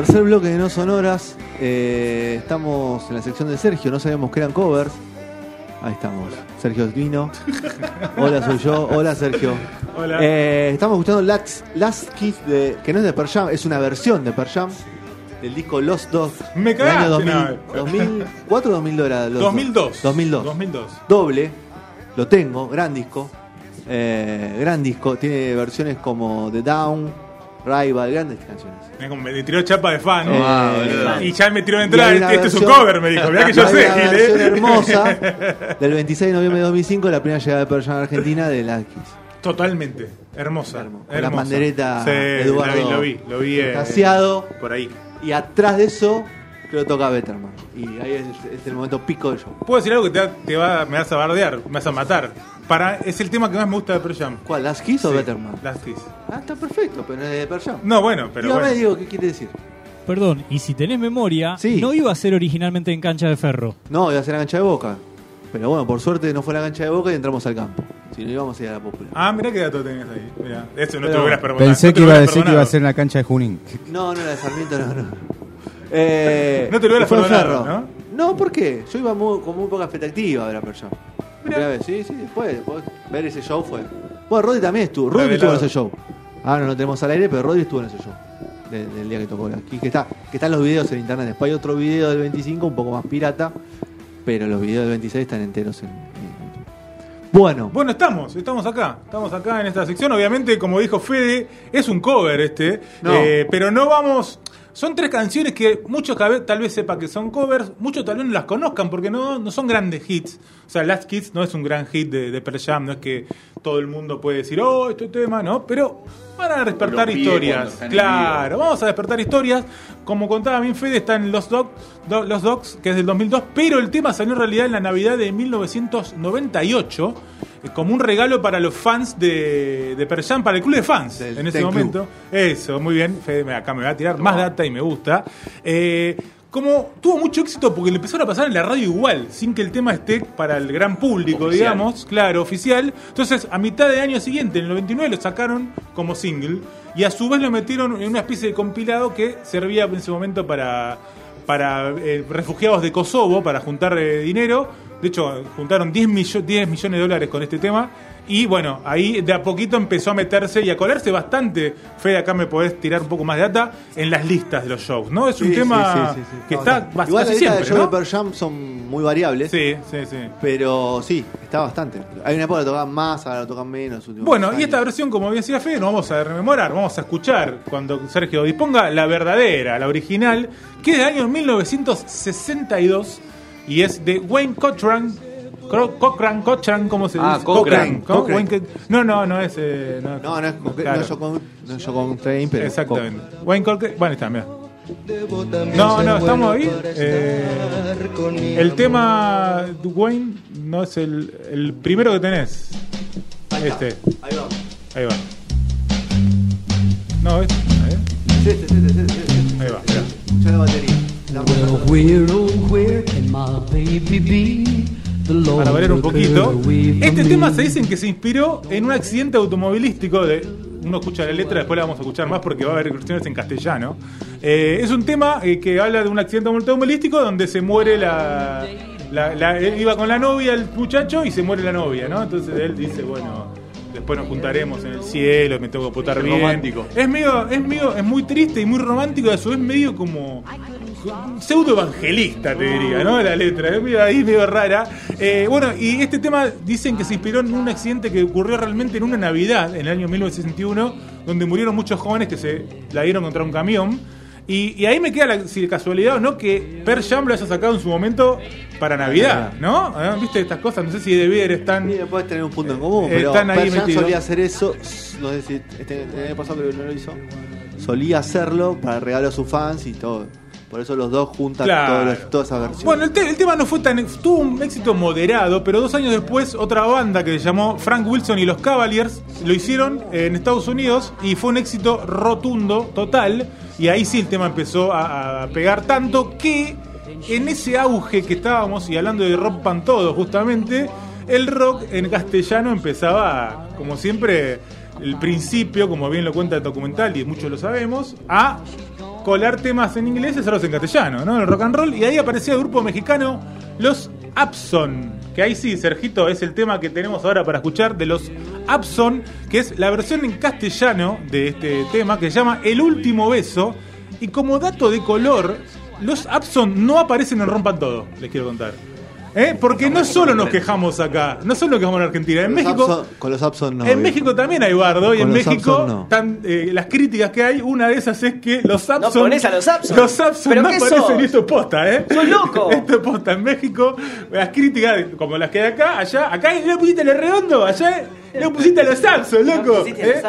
Tercer bloque de No Sonoras. Eh, estamos en la sección de Sergio, no sabíamos que eran covers. Ahí estamos. Sergio vino. Hola, soy yo. Hola, Sergio. Hola. Eh, estamos escuchando Last, Last Kiss, de, que no es de Per Jam, es una versión de Per Jam del disco Lost Dogs. Me del año cagaste, 2000, no. 2004 o 2002 era Lost 2002. Dogs? 2002. 2002. Doble. Lo tengo, gran disco. Eh, gran disco. Tiene versiones como The Down, Rival, grandes canciones. Me tiró chapa de fan. Eh, Ah, boludo. y ya me tiró de entrada. Este, es un cover, me dijo. Mirá que yo sé, una Gil, versión ¿eh? hermosa del 26 de noviembre de 2005, la primera llegada de Pearl Jam a Argentina de Kiss. Totalmente. Hermosa. La pandereta Sí, Eduardo lo vi, lo vi. Lo vi eh, por ahí. Y atrás de eso, creo que toca Betterman. Y ahí es, es el momento pico del show. Puedo decir algo que te, va- te va, me vas a bardear, me vas a matar. Para, es el tema que más me gusta de Pearl Jam. ¿Cuál? ¿Last Kiss o Sí, Betterman? Last Kiss. Ah, está perfecto, pero no es de Pearl Jam. No, bueno, pero Dígame, bueno. Diego, ¿qué quiere decir? Perdón, y si tenés memoria, Sí. no iba a ser originalmente en cancha de ferro. No, iba a ser la cancha de boca. Pero bueno, por suerte no fue la cancha de boca y entramos al campo. Si no íbamos a ir a la popular. Ah, mirá qué dato tenés ahí. Mirá, eso no te Pero- lo hubieras perdonado. Pensé no te que lo iba a hubieras decir que iba a ser en la cancha de Junín. No, no era de Sarmiento, no, no. Eh, No te lo hubieras fue en perdonado, Ferro. No, ¿por qué? Yo iba muy- con muy poca expectativa a ver a Pearl Jam. Primera vez, sí, sí, después, después ver ese show fue. Bueno, Roddy también estuvo. Roddy estuvo Revelado. en ese show. Ahora no lo tenemos al aire, pero Roddy estuvo en ese show. de- del día que tocó aquí. Que, está, que están los videos en internet. Después hay otro video del 25, un poco más pirata. Pero los videos del 26 están enteros en, en YouTube. Bueno, Bueno, estamos, estamos acá, estamos acá en esta sección. Obviamente, como dijo Fede, es un cover este, No. eh, pero no vamos. Son tres canciones que muchos tal vez sepan que son covers, muchos tal vez no las conozcan porque no, no son grandes hits. O sea, Last Kids no es un gran hit de, de Pearl Jam, no es que todo el mundo puede decir, oh, este tema, ¿no? Pero van a despertar historias. Claro, vamos a despertar historias. Como contaba bien Fede, está en Los, Dog, Do- Los Dogs, que es del 2002, pero el tema salió en realidad en la Navidad de 1998 eh, como un regalo para los fans de, de Pearl Jam, para el club de fans Del en ese Club. momento. Eso, muy bien. Fede, acá me va a tirar más data y me gusta. Eh, como tuvo mucho éxito porque le empezaron a pasar en la radio igual, sin que el tema esté para el gran público, Oficial. digamos, claro, oficial. Entonces, a mitad de año siguiente, en el 99, lo sacaron como single y a su vez lo metieron en una especie de compilado que servía en ese momento para, para eh, refugiados de Kosovo, para juntar eh, dinero. De hecho, juntaron 10, millo- 10 millones de dólares con este tema. Y bueno, ahí de a poquito empezó a meterse y a colarse bastante. Fede, acá me podés tirar un poco más de data en las listas de los shows, ¿no? Es un Sí, tema sí, sí, que No, está Igual bastante las listas siempre, de show ¿no? de Pearl Jam son muy variables. Sí, sí, sí. Pero sí, está bastante. Hay una época que tocan más, ahora tocan menos. Bueno, y esta versión, como bien decía Fede, no vamos a rememorar, vamos a escuchar cuando Sergio disponga la verdadera, la original, que es del año 1962 y es de Wayne Cochran. Cro- Cochran, Cochran, ¿cómo se Ah, dice? Cochran, ¿no? Cochran. No, no, no es. eh, no, No, no es, no claro. es no es John Coltrane, pero. Exactamente. Wayne Cochran. Bueno, está, mira. No, no, estamos ahí. Eh, el tema de Wayne no es el, el primero que tenés. Este. Ahí va. Ahí va. No, este. Ahí, Sí, sí, sí, sí, sí, sí. ahí va. Escuchá la batería. La Well, where, oh, where can my baby be? Para variar un poquito. Este tema se dicen que se inspiró en un accidente automovilístico de. Uno escucha la letra, después la vamos a escuchar más porque va a haber versiones en castellano. Eh, es un tema eh, que habla de un accidente automovilístico donde se muere la, la- la- Él iba con la novia, el muchacho, y se muere la novia, ¿no? Entonces él dice, bueno, después nos juntaremos en el cielo, me tengo que portar bien. Romántico. Es medio, es medio, es muy triste y muy romántico, y a su vez medio como pseudo evangelista, te diría, ¿no? La letra, ahí medio rara. Eh, bueno, y este tema dicen que se inspiró en un accidente que ocurrió realmente en una Navidad, en el año 1961, donde murieron muchos jóvenes que se la dieron contra un camión. Y, y ahí me queda la si casualidad o no que Per Jam lo haya sacado en su momento para Navidad, ¿no? ¿Eh? ¿Viste estas cosas? No sé si de ver están. Sí, puedes tener un punto en común, pero Están ahí solía hacer eso. No sé si este, el año pasado creo que no lo hizo. Solía hacerlo para regalo a sus fans y todo. Por eso los dos juntan Claro. todos los- todas esas versiones. Bueno, el, te- el tema no fue tan. tuvo un éxito moderado, pero dos años después, otra banda que se llamó Frank Wilson y los Cavaliers lo hicieron en Estados Unidos y fue un éxito rotundo, total. Y ahí sí el tema empezó a, a pegar tanto que en ese auge que estábamos, y hablando de rock pan todo justamente, el rock en castellano empezaba, como siempre, el principio, como bien lo cuenta el documental y muchos lo sabemos, a colar temas en inglés y hacerlos en castellano, ¿no? El rock and roll. Y ahí aparecía el grupo mexicano Los Abson. Que ahí sí, Sergito, es el tema que tenemos ahora para escuchar de los Abson, que es la versión en castellano de este tema que se llama El último beso. Y como dato de color, los Abson no aparecen en Rompan Todo, les quiero contar. ¿Eh? Porque no solo nos quejamos acá, no solo nos quejamos en Argentina, en México. Abson- con los Abson no. en viejo. México también hay bardo y en México no. tan, eh, las críticas que hay, una de esas es que los Abson pones a los Abson. los Abson ¿Pero no qué aparecen y esto es posta, ¿eh? ¡Sos loco! Esto es posta en México, las críticas como las que hay acá, allá, acá le pusiste el redondo, allá le pusiste a los Abson, loco. los ¿eh?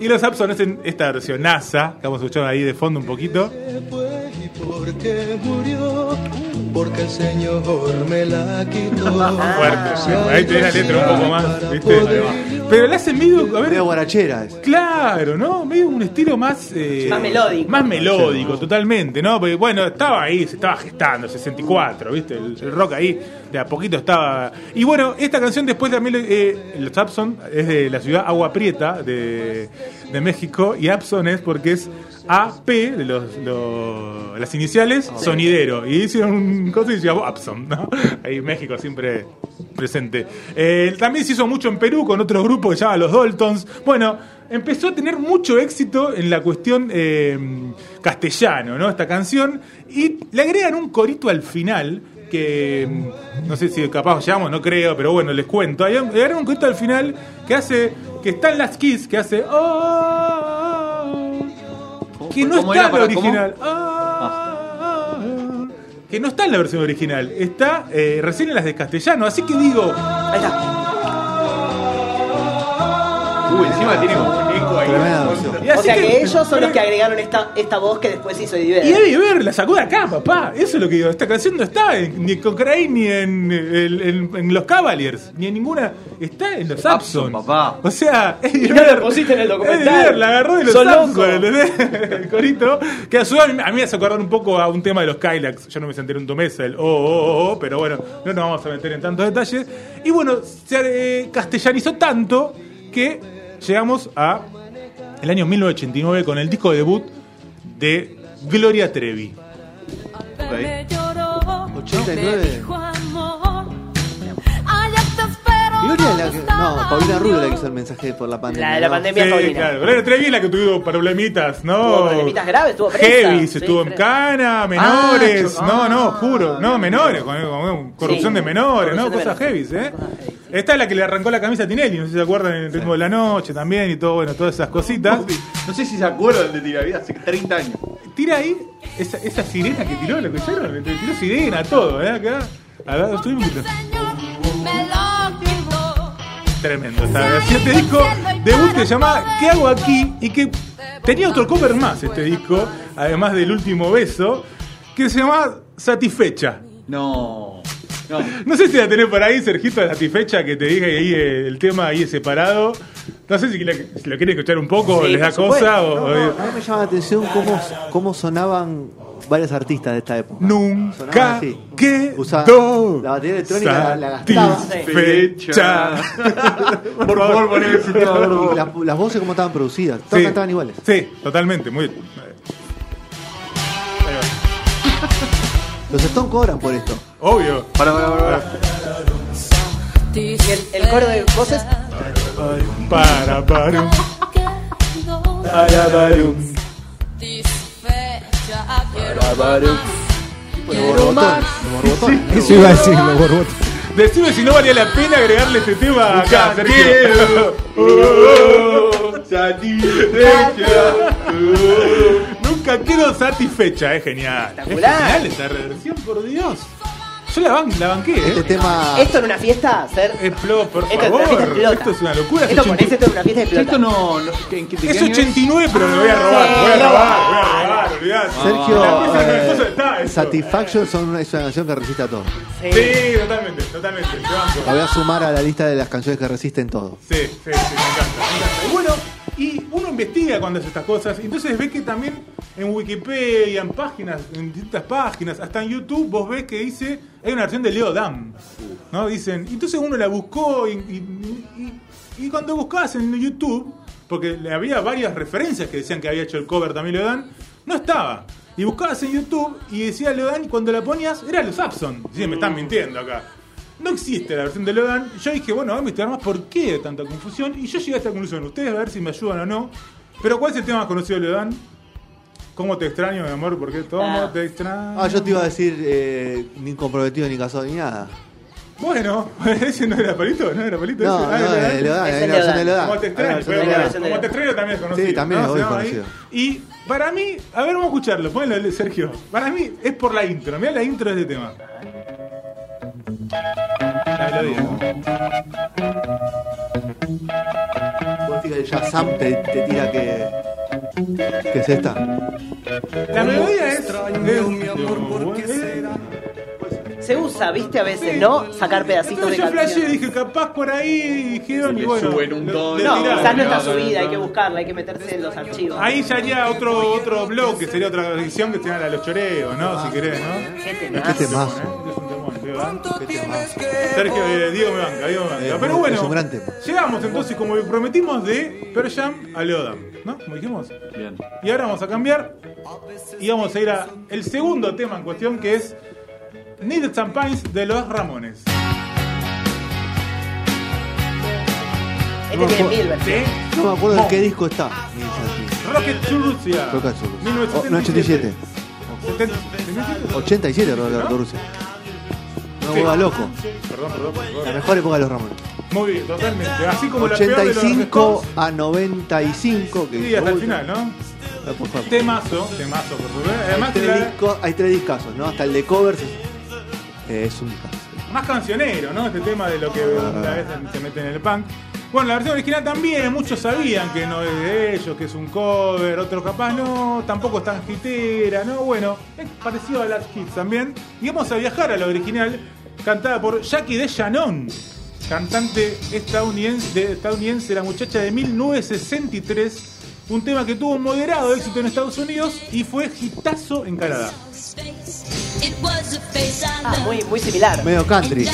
Y los Abson hacen esta versión NASA, que vamos a escuchar ahí de fondo un poquito. fue y por qué murió, porque el Señor me la quitó. Fuerte, ahí tenés la letra un poco más, ¿viste? Pero le hacen medio, a ver, Medio guarachera es. Claro, ¿no? Medio un estilo más... eh, Más melódico. Más melódico, totalmente, ¿no? Porque, bueno, estaba ahí, se estaba gestando, 64, ¿viste? El, el rock ahí de a poquito estaba... Y bueno, esta canción después también, eh, los es de la ciudad Agua Prieta de, de México, y Abson es porque es AP, de los, los- las iniciales, sonidero. Y hicieron un cosa y se llamó Abson, ¿no? Ahí México siempre presente. Eh, también se hizo mucho en Perú con otro grupo que se llama Los Daltons. Bueno, empezó a tener mucho éxito en la cuestión eh, castellano, ¿no? Esta canción. Y le agregan un corito al final. Que no sé si capaz llegamos, no creo, pero bueno, les cuento. Hay agregan un corito al final que hace. que está en las Kiss, que hace. "Oh", que no ¿Cómo está en la original. Ah, que no está en la versión original, está eh, recién en las de castellano. Así que digo, Ahí está. Uy, encima tiene O sea que ellos son los que agregaron esta, esta voz que después hizo Eddie Y. Eddie Vedder la sacó de acá, papá. Eso es lo que digo. Esta canción no está en- ni en Cochrane ni en, el- en- en los Cavaliers, ni en ninguna. Está en los Abson, Abson. papá. O sea, Eddie no Vedder- lo pusiste en el documental. Eddie Vedder la agarró de los Sos Abson, loco. ¿entendés? El corito. Que a su vez a mí a mí me hace acordar un poco a un tema de los Kylax. Yo no me senté en un tomesa, el oh, oh, oh, oh, pero bueno, no nos vamos a meter en tantos detalles. Y bueno, se eh, castellanizó tanto que llegamos a el año 1989 con el disco de debut de Gloria Trevi. 89. Treviño es la que. No, Paulina Rubio la que hizo el mensaje por la pandemia. La de la ¿no? pandemia Sí, Paulina. claro. Gloria Trevi es la que tuvo problemitas, ¿no? Tuvo problemitas graves, estuvo presa. Heavy, Sí, estuvo en cana, menores, yo- no, no, ah, juro, no, menores, con, con corrupción Sí. de menores, ¿no? Cosas heavy. ¿eh? Cosas heavy. Esta es la que le arrancó la camisa a Tinelli, no sé si se acuerdan en el ritmo de la noche también y todo, bueno, todas esas cositas. No sé si se acuerdan de Tiravida hace 30 años. Tira ahí esa, esa sirena que tiró, ¿la escucharon? Le tiró sirena, todo, ¿eh? Acá. A ver, estoy. Tremendo versión. Este disco debut que se llama ¿Qué hago aquí? Y que tenía otro cover más este disco, además del último beso, que se llama Satisfecha. No. No. No sé si la tenés por ahí, Sergito, Satisfecha, que te dije ahí eh, el tema ahí separado. No sé si, la- si lo quieren escuchar un poco, Sí, les da cosa o... No, no, a mí me llama la atención cómo, cómo sonaban varios artistas de esta época. Nunca Usaba- la batería electrónica la- gastaba. Por favor, por. Y las, las voces cómo estaban producidas. Todas cantaban iguales. Sí, totalmente. Muy bien. Los Stones cobran por esto. Obvio. Para, para, para. Y el, el coro de voces. Para, para. Para, para. Borbotones. Borbotones. Eso iba a decir, los borbotes. Decime si no valía la pena agregarle este tema acá, Sergio. Satisfecha. Nunca quedo satisfecha, es genial. Es Espectacular. genial esta reversión, por Dios. Yo la, ban- la banqué, Este ¿eh? tema. Esto en una fiesta, ser. Explo, por Esto favor. fiesta explota. Esto es una locura. Esto esto en una fiesta explota. Esto no. no ¿qué- en qué- Es año 89, pero me voy a robar. Sí, voy a robar, voy a robar, olvidate. Sergio, La con el eh, está. Satisfaction son, es una canción que resiste a todo. Sí. Sí, totalmente, totalmente. La voy a sumar a la lista de las canciones que resisten todo. Sí, sí, sí, me encanta, me encanta. Y bueno, y uno investiga cuando hace estas cosas, entonces ve que también en Wikipedia, en páginas, en distintas páginas, hasta en YouTube, vos ves que dice, hay una versión de Leo Dam, ¿no? Dicen, entonces uno la buscó y, y- y- y cuando buscabas en YouTube, porque había varias referencias que decían que había hecho el cover también Leo Dan, no estaba. Y buscabas en YouTube y decía Leo Dan y cuando la ponías era los. Sí, me están mintiendo acá. No existe la versión de Lodan. Yo dije, bueno, voy a investigar más por qué tanta confusión. Y yo llegué a esta conclusión. Ustedes a ver si me ayudan o no. Pero ¿cuál es el tema más conocido de Lodan? ¿Cómo te extraño, mi amor? ¿Por qué? ¿Cómo Ah. te extraño? Ah, yo te iba a decir eh, ni comprometido ni casado ni nada. Bueno, ese no era palito, no era palito. No, ese? Ah, no, ¿era de bueno, Leodán. como te extraño también es conocido. Sí, también es ¿no? conocido. ahí. Y para mí, a ver, vamos a escucharlo. Ponlo, Sergio. Para mí es por la intro. Mira la intro de este tema. Melodía. Vos fíjate, ya Sam te, te tira que. que es esta. La melodía es. es- Se usa, viste, a veces, ¿no? Sacar pedacitos de Entonces yo flashé dije, capaz por ahí dijeron y bueno. suben un tono. No, quizás no está no, no, subida, no. hay que buscarla, hay que meterse en los archivos. Ahí ya haría otro, otro blog que sería otra edición que sería la de los choreos, ¿no? Si querés, ¿no? Qué Qué temazo. Qué temazo. Sergio, eh, Diego me banca, Diego me banca. Eh, Pero bueno, es un gran tema. llegamos entonces, como prometimos, de Pearl Jam a Leodam, ¿no? Como dijimos. Bien. Y ahora vamos a cambiar y vamos a ir a el segundo tema en cuestión que es Needed Some Pines de los Ramones. Este tiene mil. No me acuerdo en qué disco está. Rocket to Russia. Rocket to Russia. 1977. Oh, no, 87. 70, 77. 87 Roberto ¿No? Rusia. No Sí. vuelva loco. Perdón, perdón, favor. La mejor época de los Ramones. Muy bien, totalmente. Así como la peor de los 85 a 95. Que Sí, hasta el final, ¿no? ah, por favor. Temazo, temazo, por. Hay Además, tres, la- discos, hay tres discazos, ¿no? Hasta el de covers es, eh, es un discazo. más cancionero, ¿no? Este tema de lo que una vez se mete en el punk. Bueno, la versión original también, muchos sabían que no es de ellos, que es un cover, otros capaz no, tampoco es tan hitera, ¿no? Bueno, es parecido a Last Kids también. Y vamos a viajar a la original, cantada por Jackie DeShannon, cantante estadounidense, de, estadounidense, la muchacha de 1963. Un tema que tuvo un moderado éxito en Estados Unidos y fue hitazo en Canadá. Ah, muy, muy similar. Medio country. La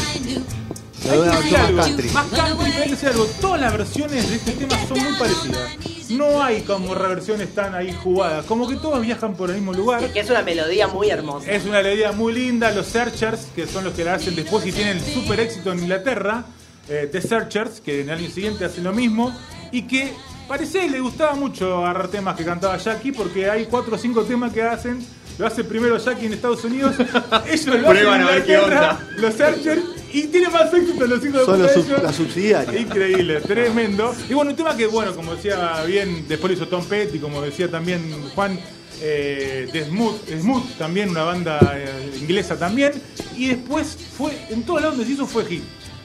Hay que decir algo, más country. más country, hay que decir algo. Todas las versiones de este tema son muy parecidas. No hay como reversiones tan ahí jugadas. Como que todas viajan por el mismo lugar. Que es una melodía muy hermosa. Es una melodía muy linda. Los Searchers, que son los que la hacen después y tienen super éxito en Inglaterra, eh, The Searchers, que en el año siguiente hacen lo mismo, y que parecía que le gustaba mucho agarrar temas que cantaba Jackie, porque hay cuatro o cinco temas que hacen. Lo hace primero Jackie en Estados Unidos, ellos lo hacen en Prueban a ver qué Inglaterra, onda. los Searchers, y tiene más éxito los de Son puta los de sub- ellos. la subsidiaria. Increíble, tremendo. Y bueno, un tema que, bueno, como decía bien, después hizo Tom Petty, como decía también Juan, eh, de Smooth, Smooth, también una banda eh, inglesa también. Y después fue, en todos lados donde se hizo fue hit.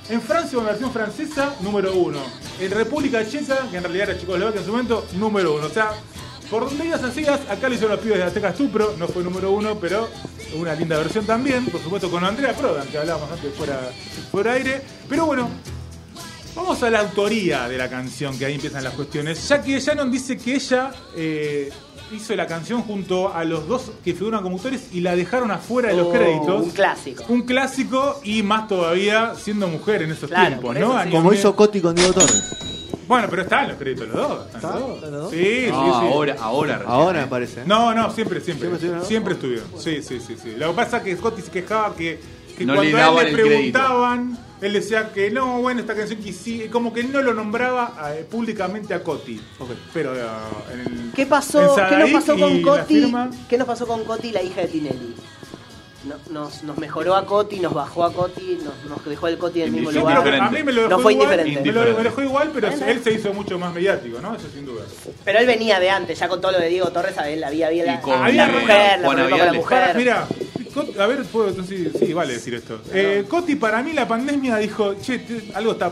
En Francia, una versión francesa, número uno. En República Checa, que en realidad era Checoslovaquia en su momento, número uno. O sea, por donde ibas hacías, acá le hicieron los pibes de Aztecas Tupro, no fue número uno, pero una linda versión también, por supuesto con Andrea Prodan, que hablábamos antes fuera, fuera aire. Pero bueno, Vamos a la autoría de la canción, que ahí empiezan las cuestiones. Jackie Shannon dice que ella eh, hizo la canción junto a los dos que figuran como autores y la dejaron afuera de los Oh, créditos. Un clásico. Un clásico y más todavía siendo mujer en esos Claro, tiempos, ¿no? Año Como hizo Coti con Diego Torres. Bueno, pero están los créditos los dos. ¿están ¿Está? los dos? ¿Están los dos? Sí, sí, No, sí. ahora, ahora. Ahora me parece. No, no, siempre, siempre. ¿Siempre Siempre, estuvieron? Sí, sí, sí, sí. Lo que pasa es que Scotty se quejaba que, que No cuando le a él le crédito. preguntaban, él decía que no, bueno, esta canción que sí, como que no lo nombraba eh, públicamente a Coti. Pero eh, en el- ¿Qué pasó? en ¿Qué nos pasó con Coti? ¿Qué nos pasó con Coti, la hija de Tinelli? No- Nos, nos mejoró a Coti, nos bajó a Coti, nos, nos dejó el Coti en el mismo Yo lugar. creo que a mí me lo dejó no fue igual, indiferente. Me lo, dejó igual, pero Bueno. él se hizo mucho más mediático, ¿no? Eso sin duda. Pero él venía de antes, ya con todo lo de Diego Torres, a él había, había Y la, con, la mujer, la con la mujer. Para- mira, a ver, puedo, sí, sí, vale decir esto. Eh, Coti, para mí la pandemia dijo, che, algo está,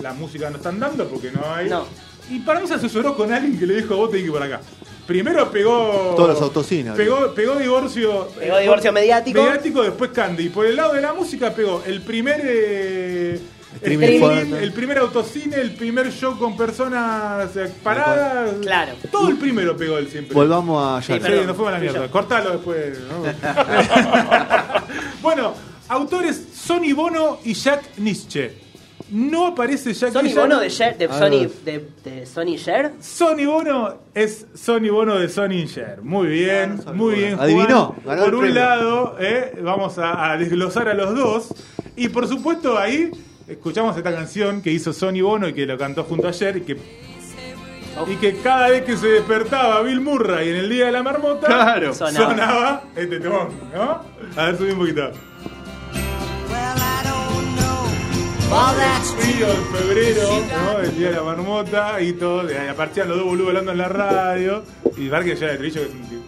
la música no están dando porque no hay. No. Y para mí se asesoró con alguien que le dijo, vos tenés que ir por acá. Primero pegó. Todos los autocines. Pegó, pegó divorcio. Pegó divorcio mediático. Mediático, después Candy. Y por el lado de la música pegó el primer. eh, Streaming streaming, fuerte. el primer autocine, el primer show con personas eh, paradas. Claro. Todo el primero pegó él siempre. Volvamos a Sí, Jackie. Sí, Perdón, nos fuimos a la mierda. Cortalo después. ¿no? bueno, autores Sonny Bono y Jack Nietzsche. No aparece Jack Sonny Nietzsche. Bono de, Cher, de, Sony, de, de Sony Cher. Bono es Sonny Bono de Sonny Cher. Muy bien, muy bien. Juan. Adivinó, ganó Por el un premio. lado, eh, vamos a, a desglosar a los dos. Y por supuesto, ahí escuchamos esta canción que hizo Sonny Bono y que lo cantó junto a Cher. Y que, y que cada vez que se despertaba Bill Murray en el día de la marmota, Claro. Sonaba. sonaba este temón, ¿no? A ver, subí un poquito. Frío en febrero, ¿no? El día de la marmota y todo. Y aparecían los dos boludos hablando en la radio. Y Barque ya de trillo que es un tipo.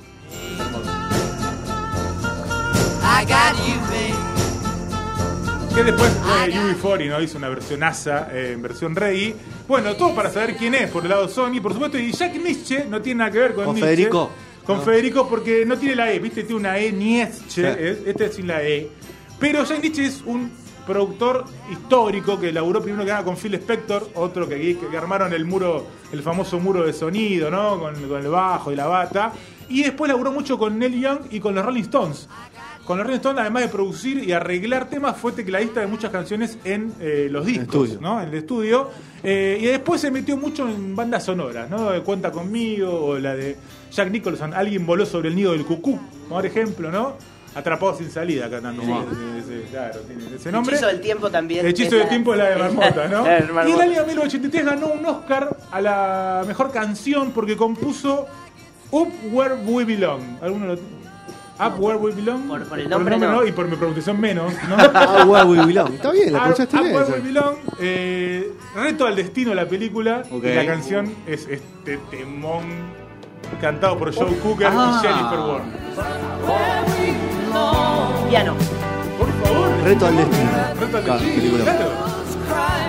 Que después eh, UB40 ¿no? hizo una versión asa eh, en versión reggae. Bueno, todo para saber quién es por el lado Sony, por supuesto. Y Jack Nietzsche no tiene nada que ver con, ¿Con Nietzsche. Federico? Con No. Federico porque no tiene la E, ¿viste? Tiene una E, Nietzsche. Sí. es- Este es sin la E. Pero Jack Nietzsche es un productor histórico que laburó primero que nada con Phil Spector, otro que, que, armaron el muro, el famoso muro de sonido, ¿no? Con, con el bajo y la bata. Y después laburó mucho con Neil Young y con los Rolling Stones. Con los Rolling Stones, además de producir y arreglar temas, fue tecladista de muchas canciones en eh, los discos. ¿no? En el estudio. Eh, y después se metió mucho en bandas sonoras, ¿no? De Cuenta conmigo, o la de Jack Nicholson, Alguien voló sobre el nido del cucú, por ejemplo, ¿no? Atrapado sin salida cantando. Sí. Claro, tiene ese nombre. Hechizo del tiempo también. El hechizo es del tiempo es la de Marmota, ¿no? La de y el año 1983 ganó un Oscar a la mejor canción porque compuso Up Where We Belong. ¿Alguno lo Up Where We Belong? Por- por el nombre no. y por mi pronunciación menos, ¿no? Ah, where we belong. Está bien, la Up, pronunciaste Up bien. Where esa. We Belong, eh, Reto al Destino, la película. Y la canción es este temón cantado por Joe Cooker Ah. y Jennifer Warner. Piano. Por favor. Reto al destino. Reto al Destino, película. claro.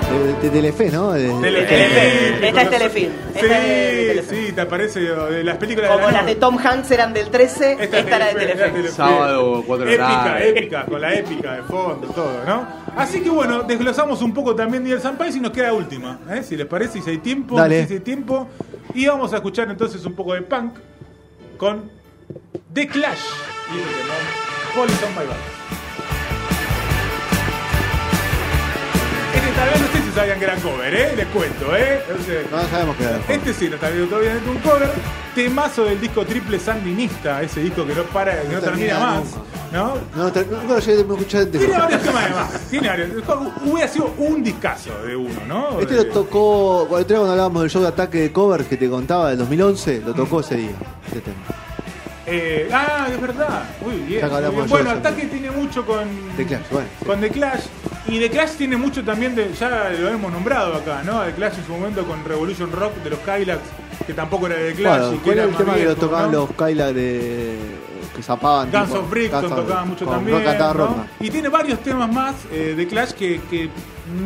De, de Telefe, ¿no? De-. Esta es Telefilm. Esta es de Sí, sí, te aparece de las películas Como de la las de. Tom Hanks eran del 13, esta, era de Telefe. Sábado, cuatro de la Épica, tarde. épica, con la épica de fondo, todo, ¿no? Así que bueno, desglosamos un poco también Niel Sampais y nos queda última, ¿eh? Si les parece, si hay tiempo, Dale. si hay tiempo. Y vamos a escuchar entonces un poco de punk con The Clash y este tema, Police Este tal vez no sé si sabían que era cover, ¿eh? Les cuento, ¿eh? Entonces, No sabemos qué era. este sí, no está viendo todavía un cover. Temazo del disco triple sandinista, ese disco que no para, que no, No termina termina más. nunca. ¿no? No, te- nunca lo llegué a escuchar Tiene varios temas además. Tiene varios. Hubiera sido un discazo de uno, ¿no? Este lo tocó, cuando otro día cuando hablábamos del show de ataque de covers que te contaba del 2011, lo tocó ese día. Este tema. Eh, ah, es verdad. Muy bien. Que muy bien. Bueno, Ataque tiene mucho con. The Clash, bueno, sí. Con The Clash. Y The Clash tiene mucho también de. Ya lo hemos nombrado acá, ¿no? The Clash en su momento con Revolution Rock de los Kylax, que tampoco era de Clash. Bueno, y que ¿cuál era el tema que lo tocaban ¿no? los Kyla de. que zapaban? Guns tipo, of Brixton Guns of- tocaba mucho también. ¿no? Y tiene varios temas más eh, de Clash que, que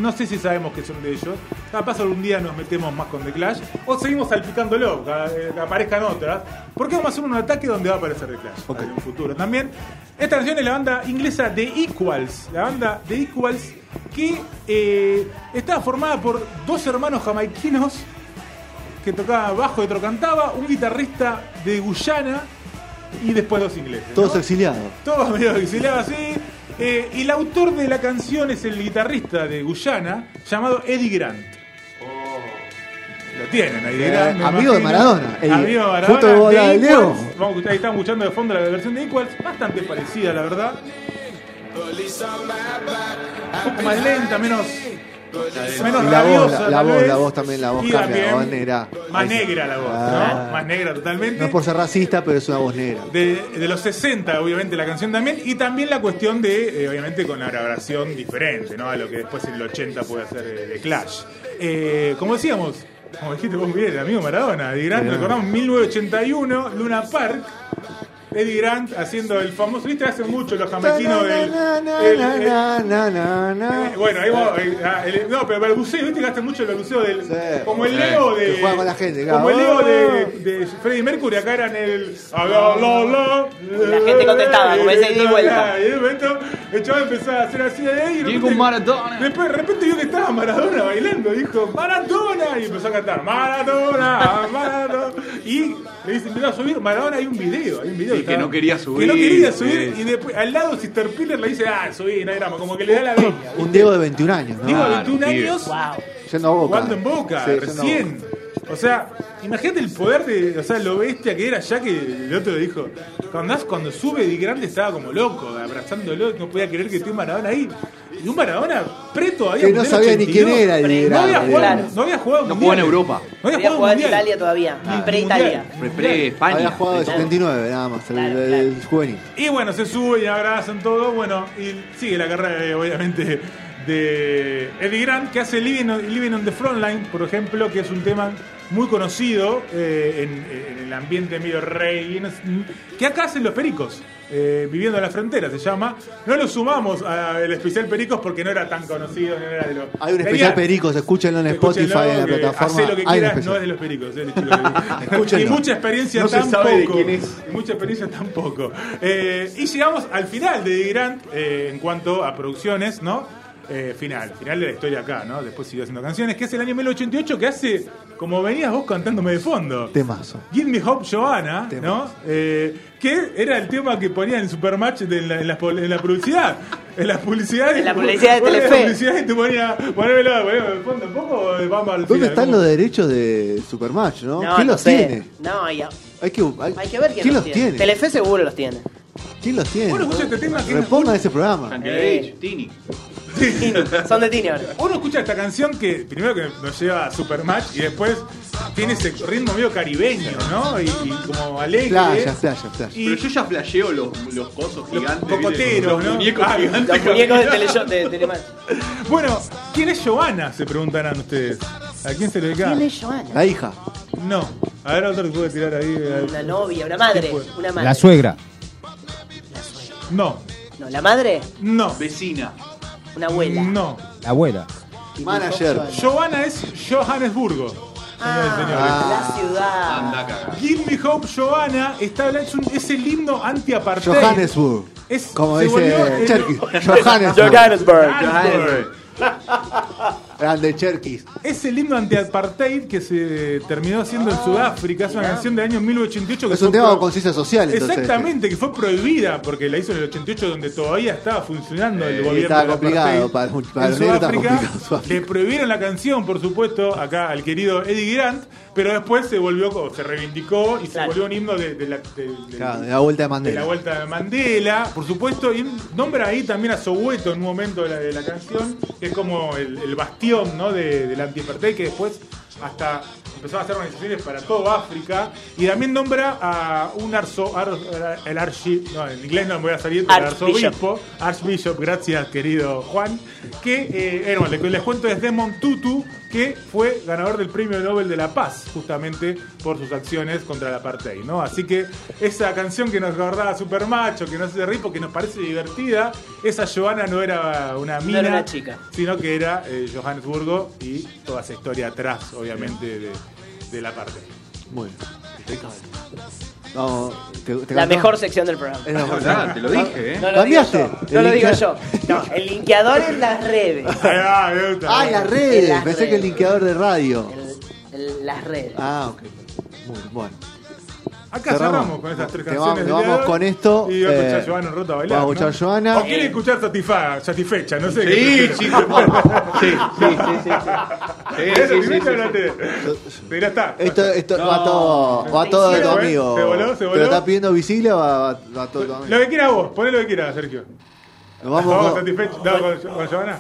no sé si sabemos que son de ellos. Capaz algún día nos metemos más con The Clash. O seguimos salpicándolo, que, eh, que aparezcan otras. Porque vamos a hacer un ataque donde va a aparecer The Clash en un futuro también. Esta canción es la banda inglesa The Equals. La banda The Equals que eh, estaba formada por dos hermanos jamaiquinos que tocaban bajo y otro cantaba, un guitarrista de Guyana y después dos ingleses. ¿no? Todos exiliados. Todos medio exiliados así. Eh, y el autor de la canción es el guitarrista de Guyana llamado Eddie Grant. Lo tienen, Eddie Eh, Grant. me amigo de. Maradona. Amigo de Maradona. Justo de del Equals. Diego. Vamos ahí estamos escuchando de fondo la versión de Equals, bastante parecida, la verdad. Un poco más lenta, menos. Menos Y la voz, la, voz, vez. la voz también, la voz cambia, la voz negra. Más Ahí negra la voz, Ah. ¿no? Más negra totalmente. No es por ser racista, pero es una voz negra. de, de los 60, obviamente, la canción también, y también la cuestión de, eh, obviamente, con la grabación diferente, ¿no? A lo que después en el 80 puede hacer eh, de Clash. Eh, como decíamos, como dijiste vos bien, el amigo Maradona, Grant, Bien. recordamos 1981, Luna Park. Eddie Grant haciendo el famoso, viste, hace mucho los jamaiquinos del. Eh, bueno, ahí vos, eh, ah, el- no, pero el balbuceo, viste que hace mucho el balbuceo del. Sí. como el. Leo de. Que juega con la gente, Como el. Leo de, de Freddie Mercury, acá eran el. la, gente contestaba, como ese ida y vuelta. Y de momento el chaval empezó a hacer así de ahí. y de Diego repente- Maradona. Después de repente vio que estaba Maradona bailando. Dijo, Maradona. Y empezó a cantar, Maradona, Maradona. Y le dice, empezó a subir. Maradona, hay un video. Hay un video Que no quería subir, Que no quería subir. Y después al lado Sister Piller le dice, ah, subí, no hay drama. Como que le da la veña. Un Diego de 21 años, ¿no? Digo, Claro, 21 pibe. años. Wow. Yendo a Boca. Jugando en Boca, Sí, recién. O sea, imagínate el poder de, o sea, lo bestia que era ya que el otro dijo, cuando, cuando sube Di Grande estaba como loco, abrazándolo, no podía creer que esté Maradona ahí. Y un Maradona pre todavía. Que no sabía ni quién 82. era Eddie No había Grande. jugado, Claro. no había jugado No jugó en Europa. No había Había jugado jugado en. Italia todavía, Ni pre-Italia. Pre, pre España. Había jugado de de todo. 79 nada más, el, Claro, el claro. juvenil. Y bueno, se sube y abrazan todo. Bueno, y sigue la carrera, eh, obviamente, de Eddie Grant, que hace Living on, Living on the Frontline, por ejemplo, que es un tema muy conocido eh, en, en el ambiente medio rey, que acá hacen los pericos. eh, viviendo en la frontera se llama. No lo sumamos al especial Pericos porque no era tan conocido. No era de los- Hay un especial Pericos, escúchenlo en Spotify, en la plataforma. Hacé lo que quieras, no es de los pericos. eh, y mucha experiencia No se tan sabe de quién es. Y mucha experiencia tampoco. Eh, y llegamos al final de Eddie Grant eh, en cuanto a producciones, ¿no? Eh, final, final de la historia acá, ¿no? Después siguió haciendo canciones, que es el año 1988, que hace, como venías vos cantándome de fondo. Temazo. Give Me Hope Joanna, ¿no? Temazo. Eh, que era el tema que ponían en Supermatch de la- en, la, en la publicidad. En la publicidad. En la publicidad de Ponía la Telefe. publicidad y te ponía, ponémelo, ponémelo de fondo un poco o vamos al ¿Dónde final? están ¿Cómo? los derechos de Supermatch, no? No, ¿Quién no los sé. tiene? No, hay, Hay que, hay, hay que ver quién, los tiene. Telefe seguro los tiene. ¿Quién los tiene? Bueno, escucha este tema que es Repongan ese programa. Yankelevich, Tini. Son de Tini ahora. Uno escucha esta canción que primero que nos lleva a Supermatch y después tiene ese ritmo medio caribeño, ¿no? Y, y como alegre. Playa, playa, playa. Y Pero yo ya flasheo los, los cosos Los gigantes. cocoteros, los ¿no? muñecos Ah, gigantes. Los muñecos de, Telematch. bueno, ¿quién es Giovanna? Se preguntarán ustedes. ¿A quién se le dedica? ¿Quién es Joana? La hija. No. A ver, otro que puede tirar ahí. Una novia, una madre. Una madre. La suegra. No, No, la madre, no, Vecina. Una abuela. no. La abuela. Manager. Giovanna es Johannesburgo. señores y señores. Ah, la Anda ciudad. a cagar. Give Me Hope Giovanna está hablando, es, un- es el himno anti-apartheid. Johannesburg. Es- Como se dice volvió el- Cherky. Johannesburg. Johannesburg. Johannesburg. Grande Cherkis. Es el himno anti-apartheid que se terminó haciendo en Sudáfrica. Es una canción del año 1988 que Es un tema con conciencia social, entonces. Exactamente, que fue prohibida porque la hizo en el 88 donde todavía estaba funcionando el Eh, gobierno estaba complicado, para- para en Sudáfrica complicado, Sudáfrica. le prohibieron la canción, por supuesto, acá al querido Eddie Grant, pero después se volvió, se reivindicó y se Claro. volvió un himno de, de la, de- de- Claro, de la vuelta de de la Mandela. vuelta de Mandela, por supuesto, y nombra ahí también a Soweto en un momento de la, de la canción, que es como el, el bastión ¿no? de, del anti-apartheid, que después hasta empezó a hacer organizaciones para todo África, y también nombra a un arzo, ar- el archi, no, en inglés no me voy a salir, pero arzobispo, Archbishop, gracias querido Juan, que, eh, bueno, les, les cuento es Desmond Tutu, que fue ganador del Premio Nobel de la Paz, justamente por sus acciones contra el apartheid, ¿no? Así que esa canción que nos recordaba Super Macho, que nos hace reír porque nos parece divertida, esa Joana no era una mina, era una chica. sino que era eh, Johannesburgo y toda esa historia atrás, obviamente, de, de la parte. Muy bien. Vamos, te- te La mejor sección del programa. Es la mejor. Ah, te lo dije, ¿eh? No lo ¿Cambiaste? digo yo. No El lo digo yo. No, el linkeador en las redes. Gusta. Ah, las redes. las Pensé que el linkeador de radio. El- el- las redes. Ah, ok. Muy bueno. Acá Cerramos. cerramos con estas tres Te canciones. vamos- del te vamos de con esto, Y voy a escuchar eh, a Joana un rato a bailar. vamos a escuchar ¿no? Joana. O quiere escuchar satisfa- satisfecha, no sé. Sí, qué sí, prefiere. sí, sí, sí, sí, sí. Sí, ¿Querés sí, sí, satisfecha o sí, no sí. te- Pero ya está. Esto, esto No. va todo, va todo de tu amigo. ¿Se voló? ¿Se ¿Te voló? lo estás pidiendo visible o va, va- va todo tu amigo? Lo que quiera vos, poné lo que quieras, Sergio. Nos vamos ¿Vamos con- satisfechos? No, con, con Giovanna.